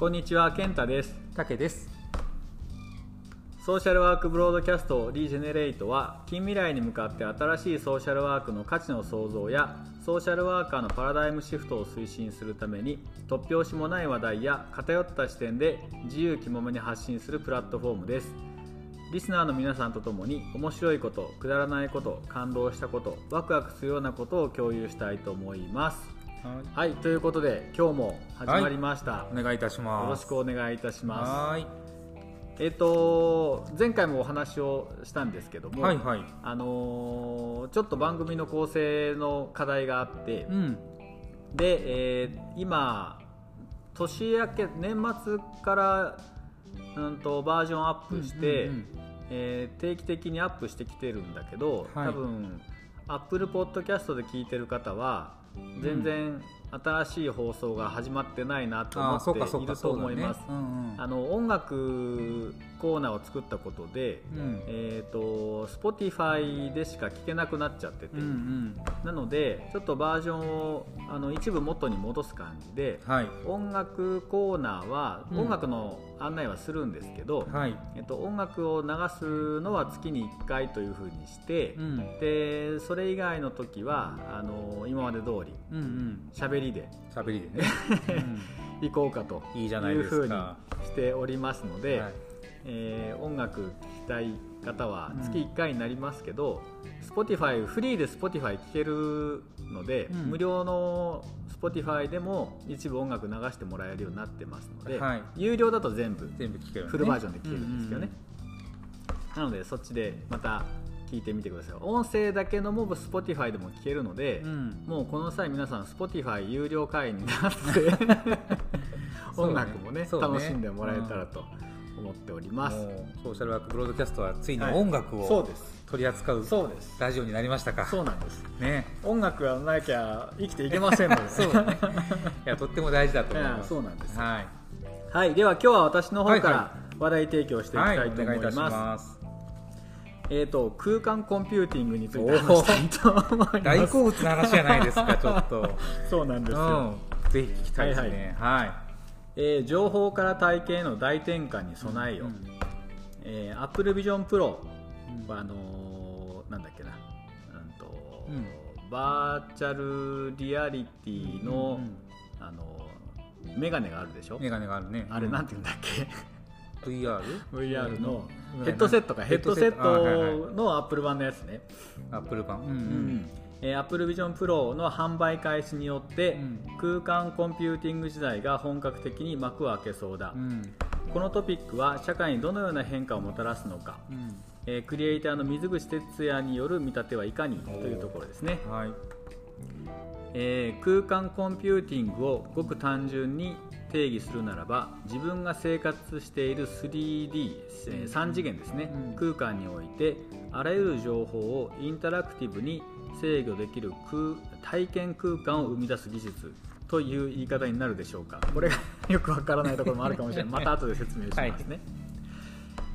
こんにちは健太です。たけです。ソーシャルワークブロードキャストリージェネレイトは近未来に向かって新しいソーシャルワークの価値の創造やソーシャルワーカーのパラダイムシフトを推進するために突拍子もない話題や偏った視点で自由気ままに発信するプラットフォームです。リスナーの皆さんと共に面白いことくだらないこと感動したことワクワクするようなことを共有したいと思いますはい、ということで今日も始まりました、お願いいたします。よろしくお願いいたします。はーい。えっ、と前回もお話をしたんですけども、はいはい。あのーちょっと番組の構成の課題があって、うん。で、えー今年明け年末から、うん、とバージョンアップして、うんうんうん。えー定期的にアップしてきてるんだけど、はい。多分 Apple Podcast で聞いてる方は全然新しい放送が始まってないなと思っていると思います。あの音楽コーナーを作ったことで、うん。えー、と Spotify でしか聴けなくなっちゃってて、うんうん。なのでちょっとバージョンをあの一部元に戻す感じではい。音楽コーナーはうん。音楽の案内はするんですけど、はい。えっと、音楽を流すのは月に1回というふうにして、うん。でそれ以外の時はあの今まで通りうんうん。喋りで喋りでね、行こうかといいじゃないいうふうにですか。しておりますのうんで、はいえー音楽聴きたい方はうん月1回になりますけど、Spotify フリーで Spotify 聴けるので、うん。無料の Spotify でも一部音楽流してもらえるようになってますので、はい。有料だと全部全部聞ける、ね、フルバージョンで聴けるんですけどね、うんなのでそっちでまた聞いてみてください。音声だけのも Spotify でも聴けるので、うん。うんもうこの際皆さん Spotify 有料会員になって 音楽もねそうね。楽しんでもらえたらと思っております、ソーシャルワークブロードキャストはついにはい。音楽をそうです。取り扱うそうです。ラジオになりましたか。そうなんです。ね。音楽がなきゃ生きていけませんので、そうだね。いやとっても大事だと思います。そうなんです。はい。はい。では今日は私の方かはいはら話題提供していきはいたいと思いお願いいたします,、ますえー、と空間コンピューティングについて話したいと思います。大好物な話じゃないですかちょっと。そうなんですよ、うん、ぜひ聞きたいですね。はい、えー情報から体験への大転換に備えよ、うんえー、Apple Vision Pro はあのーなんだっけな、うんとうん。バーチャルリアリティの、うん。あのーメガネがあるでしょ、メガネがあるね。あれなんて言うんだっけ、VR? VR のうん。ヘッドセットか、ヘッドセット。のアップル版のやつね、アップル版。うんううんんえー、Apple Vision Pro の販売開始によって、うん。空間コンピューティング時代が本格的に幕を開けそうだ、うん。このトピックは社会にどのような変化をもたらすのか、うん。えークリエイターの水口哲也による見立てはいかにというところですね、はい。えー空間コンピューティングをごく単純に定義するならば自分が生活している 3D、えー3次元ですね、うん。空間においてあらゆる情報をインタラクティブに制御できる空体験空間を生み出す技術という言い方になるでしょうか。これがよくわからないところもあるかもしれない。また後で説明しますね、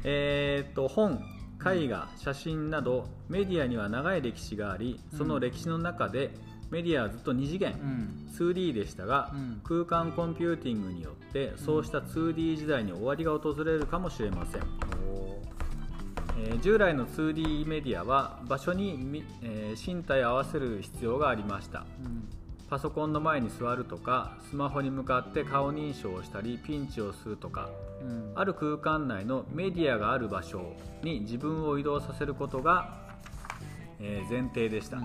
えー、と本絵画写真などメディアには長い歴史がありその歴史の中でメディアはずっと2次元、うん。2D でしたが、うん。空間コンピューティングによってそうした 2D 時代に終わりが訪れるかもしれません、えー従来の 2D メディアは場所にみ、えー身体を合わせる必要がありました。うん。パソコンの前に座るとかスマホに向かって顔認証をしたりピンチをするとかうん。ある空間内のメディアがある場所に自分を移動させることが、えー前提でした、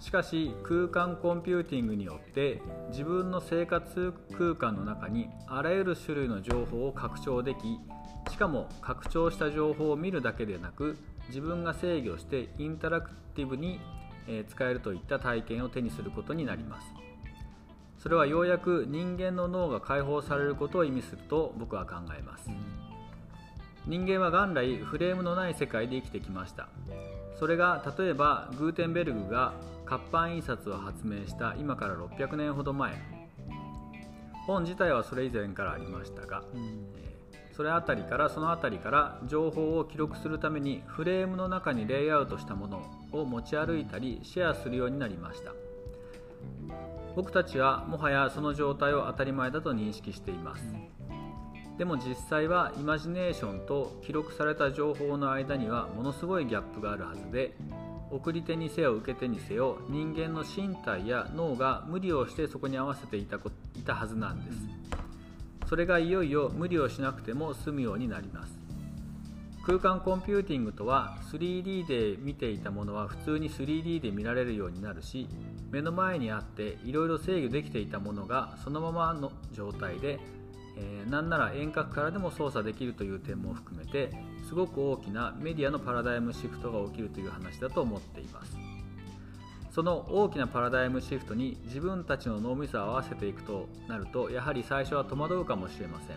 しかし空間コンピューティングによって自分の生活空間の中にあらゆる種類の情報を拡張できしかも拡張した情報を見るだけでなく自分が制御してインタラクティブに使えるといった体験を手にすることになります。それはようやく人間の脳が解放されることを意味すると僕は考えます。人間は元来フレームのない世界で生きてきました。それが例えばグーテンベルグが活版印刷を発明した今から600年ほど前。本自体はそれ以前からありましたが、それあたりからそのあたりから情報を記録するためにフレームの中にレイアウトしたものを持ち歩いたりシェアするようになりました。僕たちはもはやその状態を当たり前だと認識しています。でも実際はイマジネーションと記録された情報の間にはものすごいギャップがあるはずで送り手にせよ受け手にせよ人間の身体や脳が無理をしてそこに合わせていたこいたはずなんです。それがいよいよ無理をしなくても済むようになります。空間コンピューティングとは 3D で見ていたものは普通に 3D で見られるようになるし目の前にあっていろいろ制御できていたものがそのままの状態で、えー、なんなら遠隔からでも操作できるという点も含めてすごく大きなメディアのパラダイムシフトが起きるという話だと思っています。その大きなパラダイムシフトに自分たちの脳みそを合わせていくとなるとやはり最初は戸惑うかもしれません。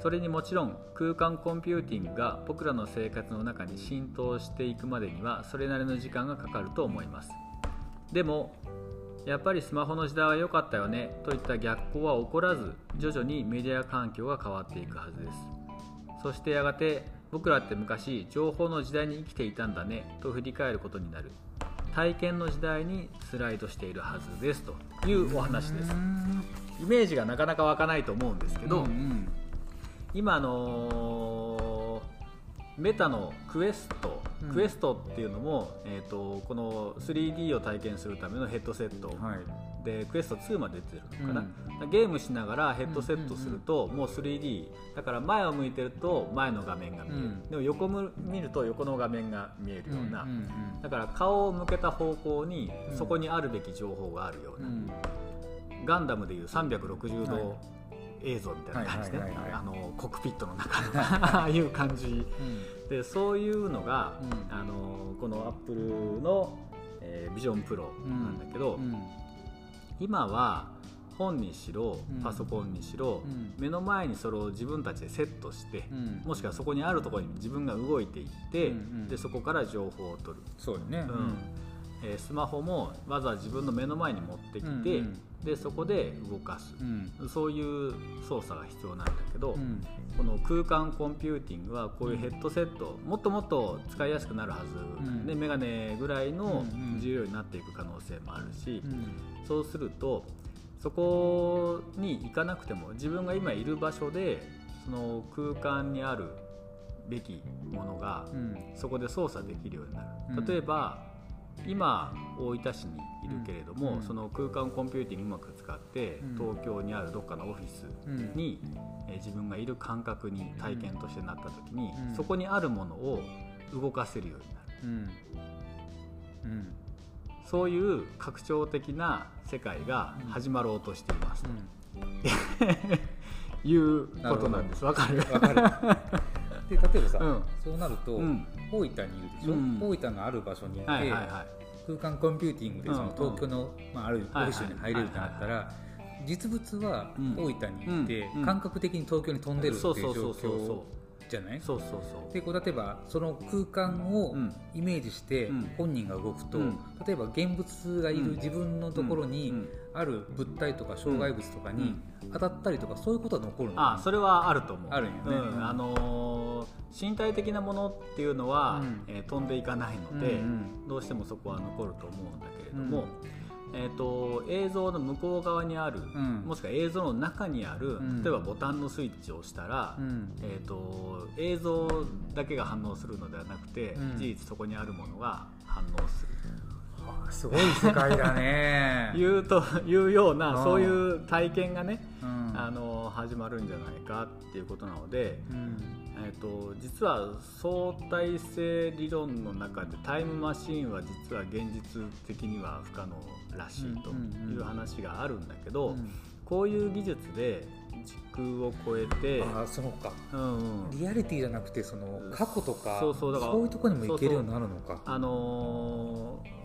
それにもちろん空間コンピューティングが僕らの生活の中に浸透していくまでにはそれなりの時間がかかると思います。でもやっぱりスマホの時代は良かったよね。といった逆行は起こらず徐々にメディア環境が変わっていくはずです。そしてやがて僕らって昔情報の時代に生きていたんだね。と振り返ることになる。体験の時代にスライドしているはずですというお話です。イメージがなかなか湧かないと思うんですけど、うんうん、今あのー、メタのクエスト、うん、クエストっていうのも、えーと、この 3D を体験するためのヘッドセットでクエスト2まで出てるのかな、うん、ゲームしながらヘッドセットするともう 3D だから前を向いてると前の画面が見える、うん、でも横見ると横の画面が見えるような、だから顔を向けた方向にそこにあるべき情報があるような、ガンダムでいう360度、映像みたいな感じで、あのコックピットの中のああいう感じ、でそういうのが、あのこのアップルの、えー、ビジョンプロなんだけど、今は本にしろパソコンにしろ、うん、目の前にそれを自分たちでセットして、うん、もしくはそこにあるところに自分が動いていって、うんうん、でそこから情報を取る。そうね、うんえー、スマホもわざわざ自分の目の前に持ってきて、うんうん、でそこで動かす、そういう操作が必要なんだけど、この空間コンピューティングはこういうヘッドセットもっともっと使いやすくなるはず、でメガネぐらいの重要になっていく可能性もあるし、そうするとそこに行かなくても自分が今いる場所でその空間にあるべきものが、そこで操作できるようになる。例えば、今大分市にいるけれども、うん、その空間コンピューティングうまく使って、うん、東京にあるどっかのオフィスに、うん、え自分がいる感覚に体験としてなった時に、そこにあるものを動かせるようになる、そういう拡張的な世界が始まろうとしています、いうことなんです。わかる で例えばさ、うん、そうなると、うん、大分にいるでしょ、うん、大分のある場所にいて、はいはいはい、空間コンピューティングでその東京の、まあ、あるオフィスに入れるってなったら、実物は大分にいて、感覚的に東京に飛んでるっていう状況じゃない？そうそうそう。でこう例えばその空間をイメージして本人が動くと、うん、例えば現物がいる自分のところにある物体とか障害物とかに当たったりとかそういうことは残るの？あそれはあると思う。あるんよね、あのー、身体的なものっていうのは、うん、えー、飛んでいかないので、うんうん、どうしてもそこは残ると思うんだけれども、えーと、映像の向こう側にある、うん、もしくは映像の中にある、うん、例えばボタンのスイッチを押したら、うん、えーと、映像だけが反応するのではなくて、事実そこにあるものが反応する。はあ、すごい世界だね。いうというようなそういう体験がね、あの始まるんじゃないかっていうことなので、えーと、実は相対性理論の中でタイムマシーンは実は現実的には不可能らしいという話があるんだけど、こういう技術で時空を超えてあそうか、うんうん、リアリティじゃなくてその過去とかそうそうだからそういうところにも行けるようになるのか。あのー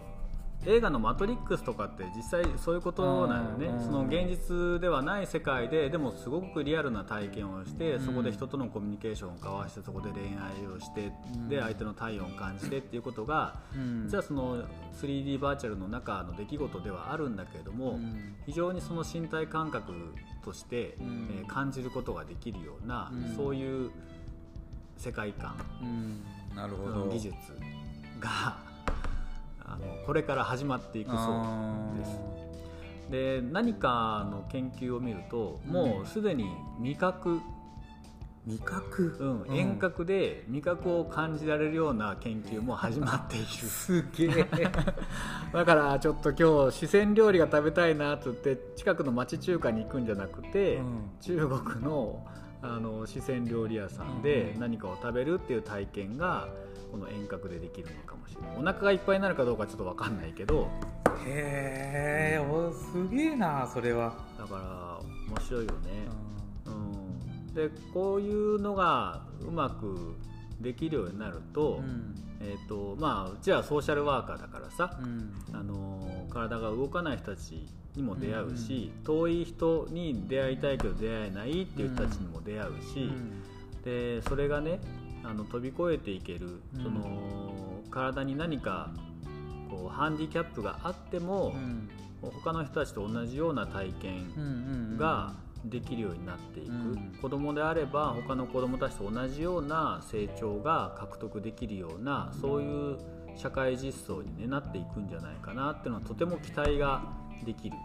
映画の「マトリックス」とかって実際そういうことなのよね。その現実ではない世界ででもすごくリアルな体験をして、そこで人とのコミュニケーションを交わしてそこで恋愛をして、で相手の体温を感じてっていうことが、実はその 3D バーチャルの中の出来事ではあるんだけれども、非常にその身体感覚として、え感じることができるような、そういう世界観、なるほど。技術があのこれから始まっていくそうです。で何かの研究を見るともうすでに味覚。味覚、うん、遠隔で味覚を感じられるような研究も始まっている。すげえ。だからちょっと今日四川料理が食べたいなっつって近くの町中華に行くんじゃなくて、うん、中国のあの四川料理屋さんで何かを食べるっていう体験がこの遠隔でできるのかもしれない。お腹がいっぱいになるかどうかちょっと分かんないけど。へえすげえなそれは。だから面白いよね、うん。でこういうのがうまくできるようになると,、えーとまあ、うちはソーシャルワーカーだからさ、あの体が動かない人たちにも出会うし、遠い人に出会いたいけど出会えないっていう人たちにも出会うし、でそれがねあの飛び越えていける、その体に何かこうハンディキャップがあっても、他の人たちと同じような体験が、できるようになっていく、うん、子供であれば他の子供たちと同じような成長が獲得できるようなそういう社会実装に、ね、なっていくんじゃないかなっていうのはとても期待ができる。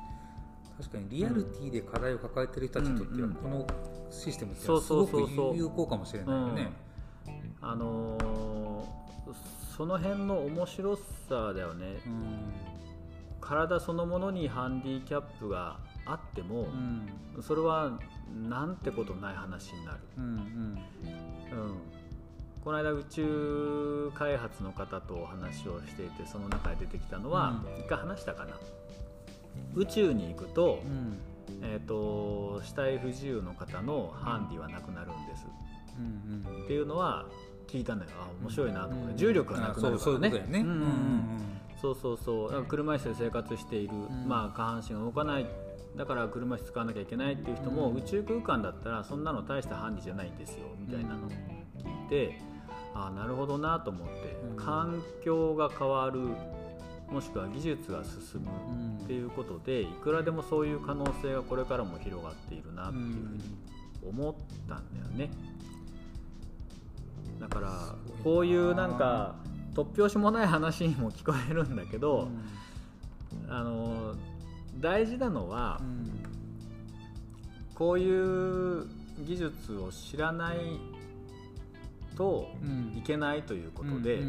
確かにリアリティで課題を抱えている人たちにとっては、このシステムってすごく有効かもしれないよね。あのー、その辺の面白さだよね、うん、体そのものにハンディキャップがあっても、うん、それはなんてことない話になる、うん、うんうん、この間宇宙開発の方とお話をしていてその中で出てきたのは、うん、一回話したかな。宇宙に行くと,、えーと、死体不自由の方のハンディはなくなるんです、っていうのは聞いたんだよ。あ面白いなと思って、重力がなくなるからね。そうそうそう車椅子で生活している、まあ、下半身が動かない。だから車椅子使わなきゃいけないっていう人も、宇宙空間だったらそんなの大したハンディじゃないんですよ。みたいなのを聞いて、ああなるほどなと思って、環境が変わるもしくは技術が進むっていうことでいくらでもそういう可能性がこれからも広がっているなっていうふうに思ったんだよね。だからこういうなんか突拍子もない話にも聞こえるんだけど、あの大事なのは、うん、こういう技術を知らないといけないということで、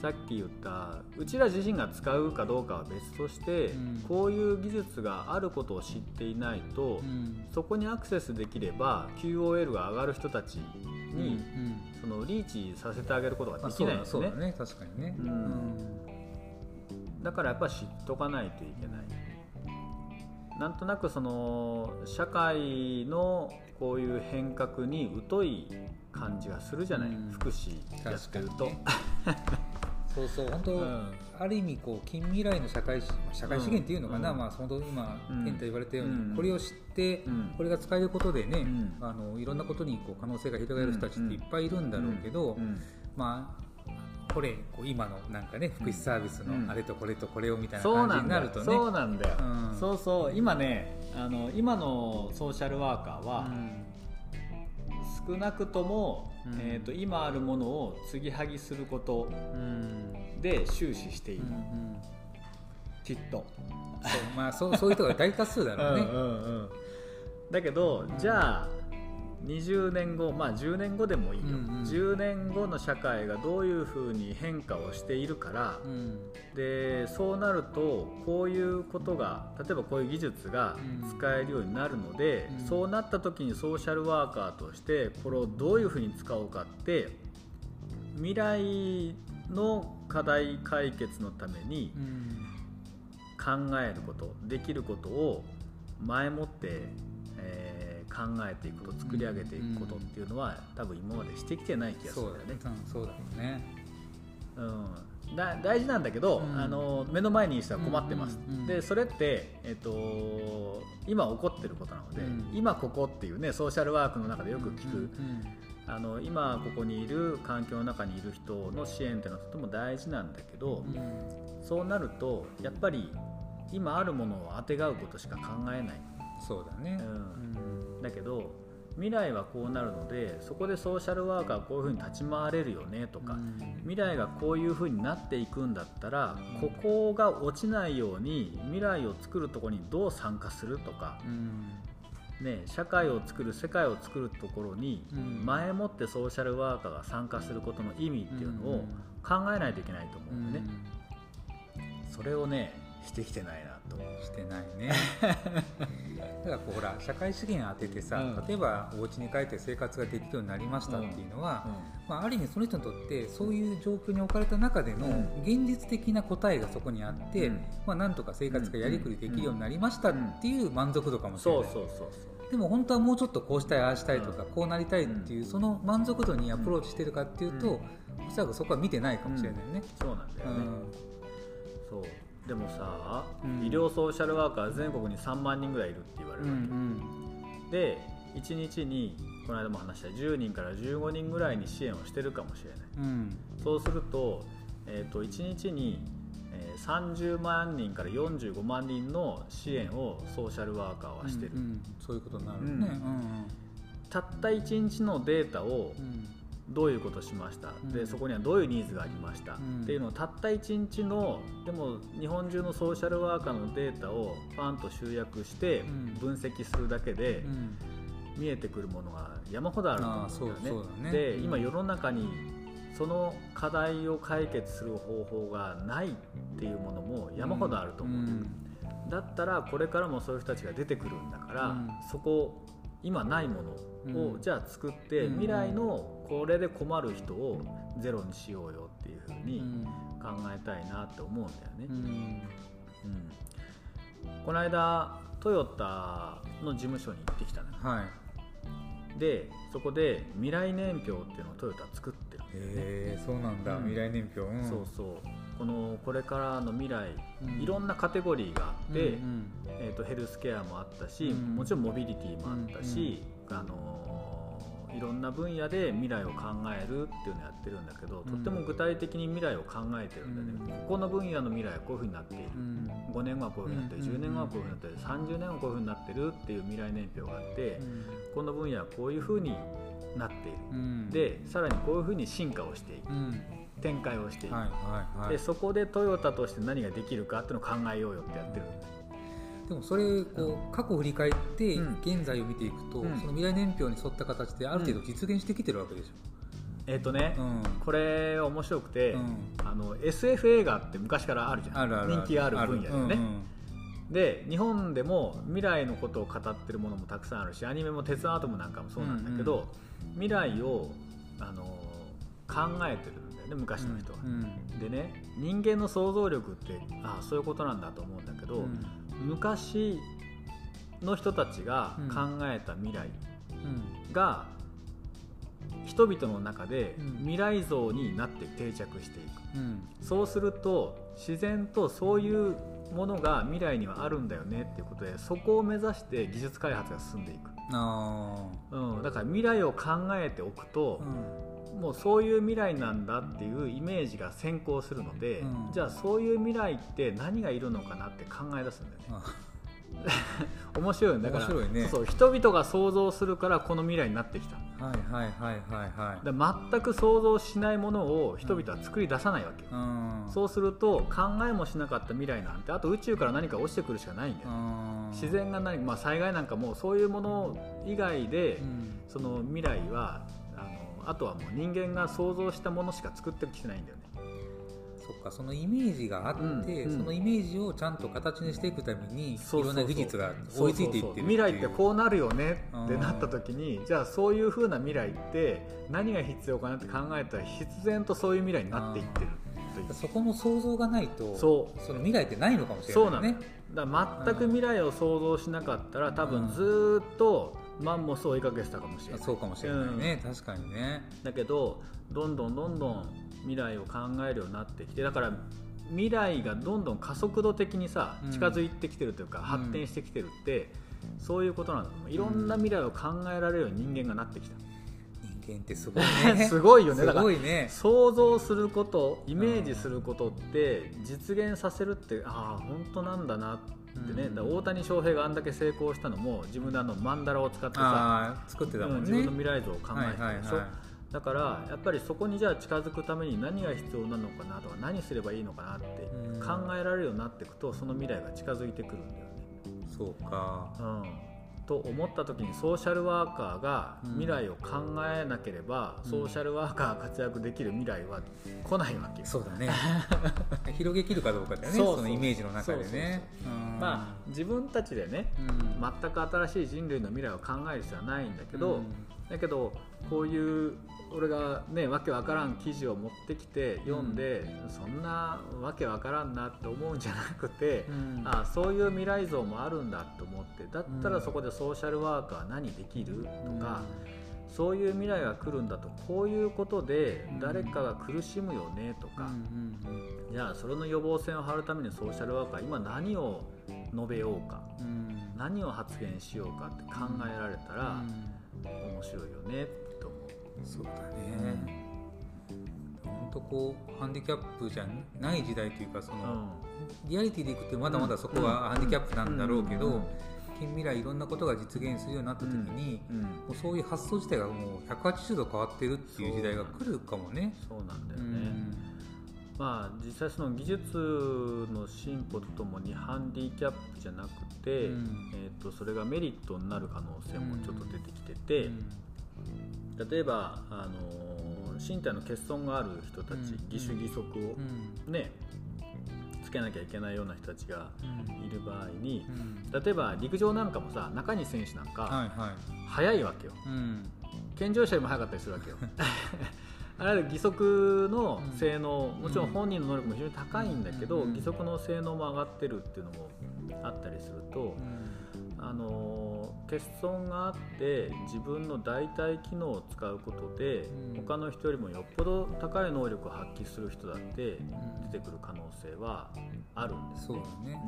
さっき言ったうちら自身が使うかどうかは別として、うん、こういう技術があることを知っていないと、うん、そこにアクセスできれば QOL が上がる人たちに、うんうん、そのリーチさせてあげることができないですね。ね。確かにね、うん、だからやっぱ知っとかないといけない。なんとなくその社会のこういう変革に疎い感じがするじゃない、うん、福祉やってると。そうそう本当、うん、ある意味こう近未来の社会社会資源っていうのかな、うん、まあ本当今健太言われたように、うん、これを知って、これが使えることでね、あのいろんなことにこう可能性が広がる人たちっていっぱいいるんだろうけど、まあこれこう今のなんかね福祉サービスのあれとこれとこれをみたいな感じになるとね、そうなんだよ、うん、そうそう。今ねあの今のソーシャルワーカーは、少なくとも、うん、えーと、今あるものを継ぎはぎすることで終始している、うんうん、きっと。そう,、まあ、そうそういう人が大多数だろうね。うんうん、うん、だけどじゃあ20年後まあ10年後でもいいよ、うんうん、10年後の社会がどういうふうに変化をしているから、うん、でそうなるとこういうことが例えばこういう技術が使えるようになるので、うん、そうなった時にソーシャルワーカーとしてこれをどういうふうに使おうかって未来の課題解決のために考えることできることを前もって考えていくこと作り上げていくことっていうのは、多分今までしてきてない気がするんだよね。そうだろうね。うん、だ大事なんだけど、うん、あの目の前にしては困ってます、うんうんうん、でそれって、えっと、今起こってることなので、うん、今ここっていうねソーシャルワークの中でよく聞く、うんうんうん、あの今ここにいる環境の中にいる人の支援っていうのはとても大事なんだけど、うん、そうなるとやっぱり今あるものをあてがうことしか考えないそうだね、うん。だけど未来はこうなるのでそこでソーシャルワーカーはこういうふうに立ち回れるよねとか、うん、未来がこういうふうになっていくんだったら、ここが落ちないように未来を作るところにどう参加するとか、うん、ね、社会を作る世界を作るところに前もってソーシャルワーカーが参加することの意味っていうのを考えないといけないと思うんでね、それをねしてきてないなとしてないね。だからこうほら社会資源当ててさ、うん、例えばお家に帰って生活ができるようになりましたっていうのは、うん。うん、まあ、ある意味その人にとってそういう状況に置かれた中での現実的な答えがそこにあって、まあ、なんとか生活がやりくりできるようになりましたっていう満足度かもしれない。そうそうそうでも本当はもうちょっとこうしたいああしたいとか、こうなりたいっていうその満足度にアプローチしてるかっていうと、おそらくそこは見てないかもしれないね。そうなん。だよね、そうでもさ、うん、医療ソーシャルワーカー全国に3万人ぐらいいるって言われるわけ、うんうん、で1日にこの間も話した10人から15人ぐらいに支援をしてるかもしれない、うん、そうすると,、えーと、1日に、えー、30万人から45万人の支援をソーシャルワーカーはしてる、うんうん、そういうことになるね、うん。うん、たった1日のデータを、どういうことしました、うん、でそこにはどういうニーズがありました、うん、っていうのをたった1日のでも日本中のソーシャルワーカーのデータをパンと集約して分析するだけで、見えてくるものが山ほどあると思うんだよね。ね。で今世の中にその課題を解決する方法がないっていうものも山ほどあると思う、うん、だったらこれからもそういう人たちが出てくるんだから、そこ今ないものをじゃあ作って未来のこれで困る人をゼロにしようよっていうふうに考えたいなって思うんだよね。うん、この間トヨタの事務所に行ってきたの、はい、でそこで未来年表っていうのをトヨタ作ってるんで、ね、へえそうなんだ、うん、未来年表、うん、そうそう。このこれからの未来、いろんなカテゴリーがあって、うんうん、えーと、ヘルスケアもあったし、もちろんモビリティもあったし、あのいろんな分野で未来を考えるっていうのをやってるんだけど、とっても具体的に未来を考えてるんでね、ここの分野の未来はこういうふうになっている、うん、5年後はこういうふうになってる、10年後はこういうふうになってる。30年後はこういうふうになってるっていう未来年表があって、この分野はこういうふうになっている、でさらにこういうふうに進化をしていく。展開をしていく、はいはいはい、でそこでトヨタとして何ができるかっていうのを考えようよってやってるでもそれこう過去を振り返って現在を見ていくと、うん、その未来年表に沿った形である程度実現してきてるわけでしょ、えっ、ー、とね、うん、これ面白くて、うん、あの SF 映画って昔からあるじゃん。人気ある分野でね、うんうん、で日本でも未来のことを語ってるものもたくさんあるしアニメも「鉄腕アトム」なんかもそうなんだけど、未来をあの考えてるね昔の人は、でね人間の想像力ってああそういうことなんだと思うんだけど、うん、昔の人たちが考えた未来が、人々の中で未来像になって定着していく、そうすると自然とそういうものが未来にはあるんだよねっていうことでそこを目指して技術開発が進んでいく。あ、うん、だから未来を考えておくと、もうそういう未来なんだっていうイメージが先行するので、うん、じゃあそういう未来って何がいるのかなって考え出すんだよね。面白いだから、ね、そう人々が想像するからこの未来になってきた。はいはいはいはいはい。全く想像しないものを人々は作り出さないわけよ、うん、そうすると考えもしなかった未来なんてあと宇宙から何か落ちてくるしかないんだよ、うん、自然が何まあ災害なんかもそういうもの以外で、うん、その未来はあとはもう人間が想像したものしか作ってきてないんだよね。そっかそのイメージがあって、うんうん、そのイメージをちゃんと形にしていくためにいろんな技術が追いついていってる未来ってこうなるよねってなった時にじゃあそういうふうな未来って何が必要かなって考えたら必然とそういう未来になっていってるそこの想像がないとそう。その未来ってないのかもしれないね。だ全く未来を想像しなかったら多分ずっとマンモスを追いかけてたかもしれない。そうかもしれないね、うん、確かにね。だけどどんどんどんどん未来を考えるようになってきてだから未来がどんどん加速度的にさ近づいてきてるというか、うん、発展してきてるって、そういうことなんだ。いろんな未来を考えられるように人間がなってきた、人験ってすごいね。すごいよね。だからね。想像することイメージすることって実現させるってああ本当なんだなってね、うん、大谷翔平があんだけ成功したのも自分であのマンダラを使ってさ作ってたもん、ね、自分の未来像を考えてたでしょ、はいはいはい。だからやっぱりそこにじゃあ近づくために何が必要なのかなとか何すればいいのかなって考えられるようになっていくとその未来が近づいてくるんだよね。そうか、うんと思った時にソーシャルワーカーが未来を考えなければ、うん、ソーシャルワーカーが活躍できる未来は来ないわけそうだね。広げきるかどうかだよねそのイメージの中でね。まあ自分たちでね、うん、全く新しい人類の未来を考える必要はないんだけど、うん、だけどこういう俺がねわけわからん記事を持ってきて読んで、うん、そんなわけわからんなって思うんじゃなくて、うん、あそういう未来像もあるんだと思ってだったらそこでソーシャルワーカー何できる？とか、うん、そういう未来が来るんだとこういうことで誰かが苦しむよねとか、じゃあそれの予防線を張るためにソーシャルワーカー今何を述べようか、何を発言しようかって考えられたら面白いよねと思う。そうだね。本当こうハンディキャップじゃない時代というかその、うん、リアリティでいくとまだまだそこはハンディキャップなんだろうけど、近未来いろんなことが実現するようになった時に、うん。うん、もうそういう発想自体がもう180度変わってるっていう時代が来るかもね。そう。なんだよね、うん、まあ、実際その技術の進歩とともにハンディキャップじゃなくて、うん、えーと、それがメリットになる可能性もちょっと出てきてて、例えばあの身体の欠損がある人たち、義手義足をね、つけなきゃいけないような人たちがいる場合に、例えば陸上なんかもさ中西選手なんか速いわけよ、健常者よりも速かったりするわけよ。あらゆる義足の性能、もちろん本人の能力も非常に高いんだけど、義足の性能も上がってるっていうのもあったりすると、あの欠損があって自分の代替機能を使うことで、うん、他の人よりもよっぽど高い能力を発揮する人だって出てくる可能性はあるんですね。そうだね、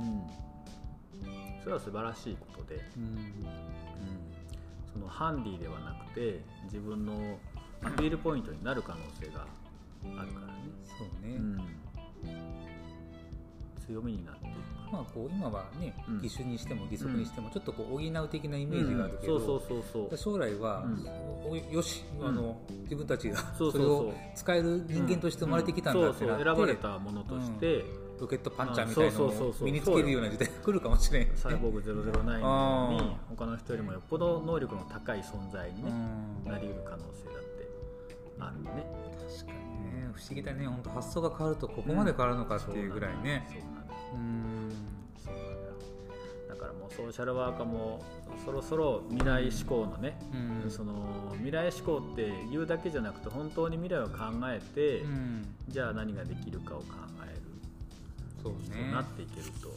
うん、それは素晴らしいことで、うん、うん、そのハンディではなくて自分のアピールポイントになる可能性があるからね。そうね、強みになっていく。まあ、こう今はね、義手にしても義足にしてもちょっとこう補う的なイメージがあるけど将来は、よしあの自分たちがそれを使える人間として生まれてきたんだってなって選ばれたものとして、ロケットパンチャーみたいなのを身につけるような時代が来るかもしれないサイボーグ009に他の人よりもよっぽど能力の高い存在に、ね、なりうる可能性だってあるね。確かにね。不思議だね。本当発想が変わるとここまで変わるのかっていうぐらいね、うんソーシャルワーカーもそろそろ未来志向のね、うん、その未来志向って言うだけじゃなくて本当に未来を考えて、うん、じゃあ何ができるかを考える。そうね。なっていけるとい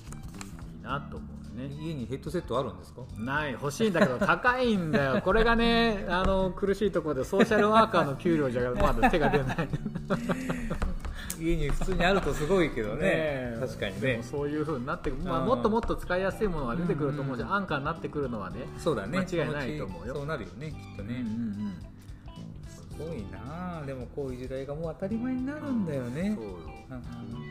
いなと思うね。家にヘッドセットあるんですか？ない。欲しいんだけど高いんだよ。これがねあの苦しいところでソーシャルワーカーの給料じゃまだ手が出ない家に普通にあるとすごいけどね。確かにね。そういうふうになってまあ、もっともっと使いやすいものが出てくると思うし、うんうん、安価になってくるのはねそうだね。間違いないと思うよ。そうなるよねきっとね、うんうんうん。すごいなでもこういう時代がもう当たり前になるんだよね、そう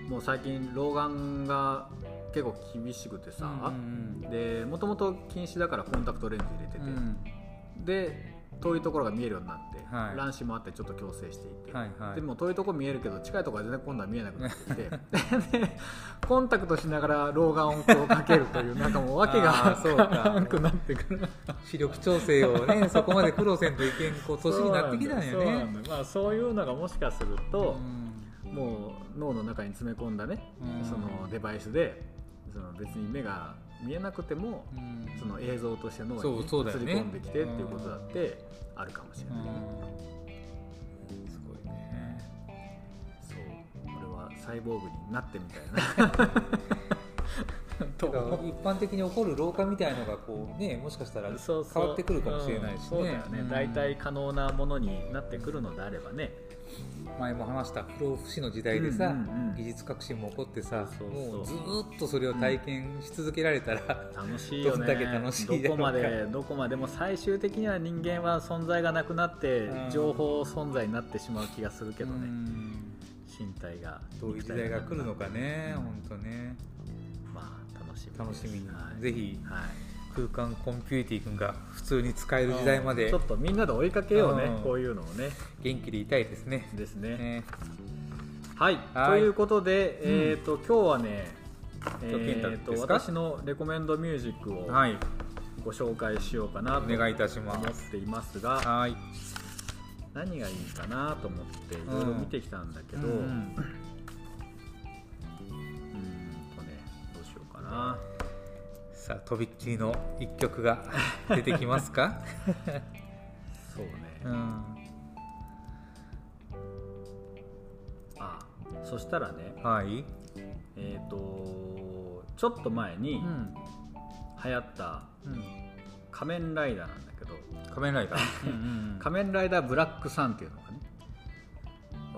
ん、もう最近老眼が結構厳しくてさ、うんうん、でもともと禁止だからコンタクトレンズ入れてて、うん、で遠いところが見えるようになって、はい、乱視もあってちょっと矯正していて、はいはい、でも遠いところ見えるけど近いところは全然今度は見えなくなってきて。でコンタクトしながら老眼をこうかけるというなんかもう訳が そうか。くなってくる。視力調整をねそこまで苦労せんといけんこう年になってきたんよね。まあ、そういうのがもしかすると、うん、もう脳の中に詰め込んだね、うん、そのデバイスでその別に目が見えなくても、うん、その映像として脳に、ね、映り込んできてっていうことだってあるかもしれない、うん、すごいね。そう。これはサイボーグになってみたいな と一般的に起こる老化みたいのがこうねもしかしたら変わってくるかもしれないしね。そうだよね、大体可能なものになってくるのであればね。前も話した不老不死の時代でさ、うんうんうん、技術革新も起こってさもうずっとそれを体験し続けられたら、うん、楽しいよね。だけ楽しいどこまでどこまでも最終的には人間は存在がなくなって情報存在になってしまう気がするけどね、身体が。どういう時代が来るのかね本当ね。まあ楽しみ楽しみに、はい、ぜひ、はい。空間コンピューティングが普通に使える時代まで。ちょっとみんなで追いかけようね、こういうのをね。元気でいたいですね。ですね、ね。はい、ということで、えーと、今日はね、えーと、私のレコメンドミュージックをご紹介しようかなと思っていますが、はい、何がいいかなと思っていろいろ見てきたんだけど、うん、さあとびっきりの一曲が出てきますか？そうね、うん、あそしたらねはい。えっ、ー、とちょっと前に流行った仮面ライダーなんだけど。仮面ライダー。仮面ライダーブラックサンっていうのがね。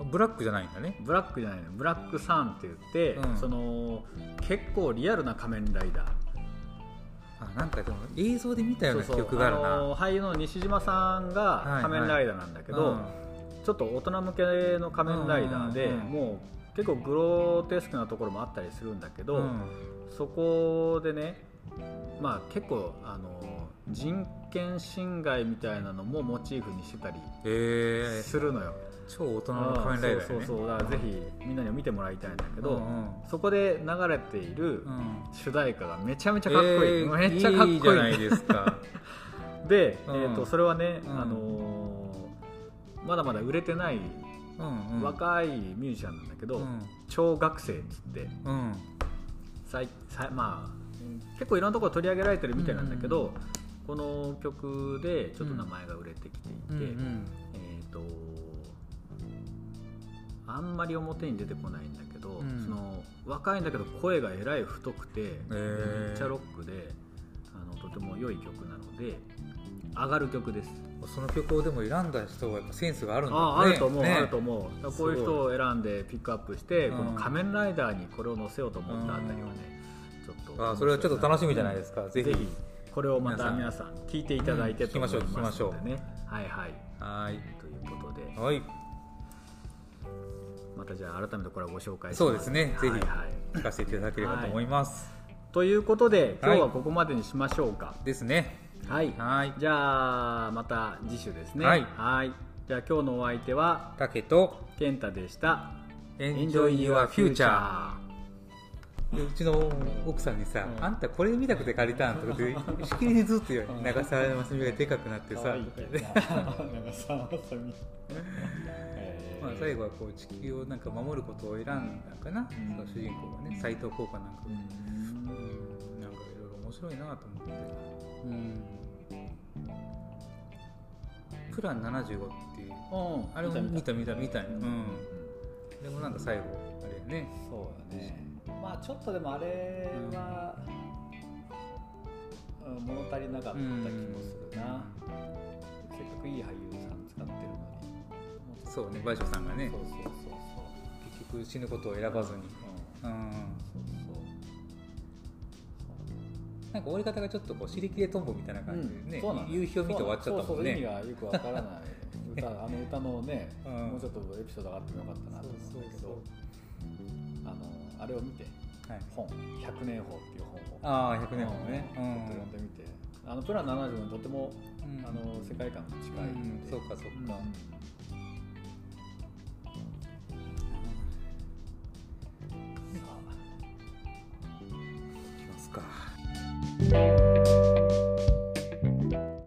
ブラックじゃないんだね。ブラックじゃないのブラックサンって言って、うん、その結構リアルな仮面ライダーあなんかでも映像で見たような記憶があるな。俳優の西島さんが仮面ライダーなんだけど、はいはいうん、ちょっと大人向けの仮面ライダーで、うんうんうん、もう結構グロテスクなところもあったりするんだけど、うん、そこでねまあ結構あの人権侵害みたいなのもモチーフにしてたりするのよ。超大人の仮面ライダー、ね、そうそうそうだからぜひみんなにも見てもらいたいんだけど、うんうん、そこで流れている主題歌がめちゃめちゃかっこいい、えー、めっちゃかっこいい。じゃないですか。で、うん、えーと、それはね、うん、あのー、まだまだ売れてない、うんうん、若いミュージシャンなんだけど、超学生っつって、うん、さいさまあ結構いろんなところ取り上げられてるみたいなんだけど、この曲でちょっと名前が売れてきていて、うんうん、えっ、ー、とあんまり表に出てこないんだけど、うん、その若いんだけど声がえらい太くて、えー、めっちゃロックであのとても良い曲なので上がる曲です。その曲をでも選んだ人はやっぱセンスがあるんだね。ああると思う、ね、あると思う。こういう人を選んでピックアップして、この仮面ライダーにこれを載せようと思ったあたりはね、ちょっとあそれはちょっと楽しみじゃないですか、ぜひこれをまた皆さん。聞いていただいてと思いますのでね、はいはい。はい。ということで、はい。またじゃあ改めてこれをご紹介します。そうですね、ぜひ聞かせていただければと思います、はい、ということで今日はここまでにしましょうか、ですね。はい。はい。じゃあまた次週ですね。はい。じゃあ今日のお相手は竹と健太でした。エンジョイ・ユア・フューチャーうちの奥さんにさ、うん、あんたこれ見たくて借りたん？とかってしきりにずっと言う長澤まさみがでかくなってさ。長澤まさみまあ、最後はこう地球をなんか守ることを選んだかな、うん、その主人公がね斎藤効果なんか、うん、なんかいろいろ面白いなと思って、うん、プラン75っていう。あれも見た見た見たうん、でもなんか最後あれね。そうだねまあちょっとでもあれは、うん、物足りなかった気もするな、せっかくいい俳優さん使ってるのに。そうね倍賞さんがね。そうそうそうそう。結局死ぬことを選ばずに。うん、うん、そうそうなんか終わり方がちょっとこう尻切れトンボみたいな感じでね、うん、夕日を見て終わっちゃったもんね。意味がよくわからない歌あの歌のね、うん、もうちょっとエピソードがあってもよかったなと思うんだけどあのあれを見て、はい、本「百年法」っていう本を。ああ百年法ね、うん、ちょっと読んでみて。あのプラン70にとても、うん、あの世界観が近いので、そうかそうか、か